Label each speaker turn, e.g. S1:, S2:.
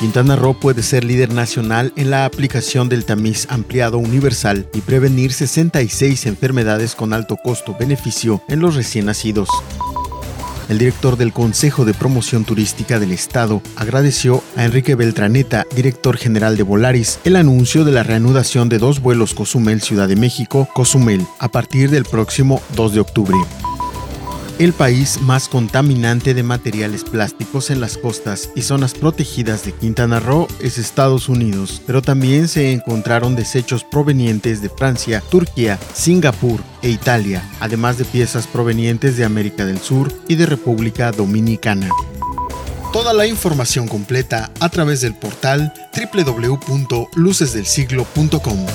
S1: Quintana Roo puede ser líder nacional en la aplicación del tamiz ampliado universal y prevenir 66 enfermedades con alto costo-beneficio en los recién nacidos. El director del Consejo de Promoción Turística del Estado agradeció a Enrique Beltraneta, director general de Volaris, el anuncio de la reanudación de dos vuelos Cozumel-Ciudad de México-Cozumel a partir del próximo 2 de octubre el país más contaminante de materiales plásticos en las costas y zonas protegidas de Quintana Roo es Estados Unidos, pero también se encontraron desechos provenientes de Francia, Turquía, Singapur e Italia, además de piezas provenientes de América del Sur y de República Dominicana. Toda la información completa a través del portal www.lucesdelsiglo.com.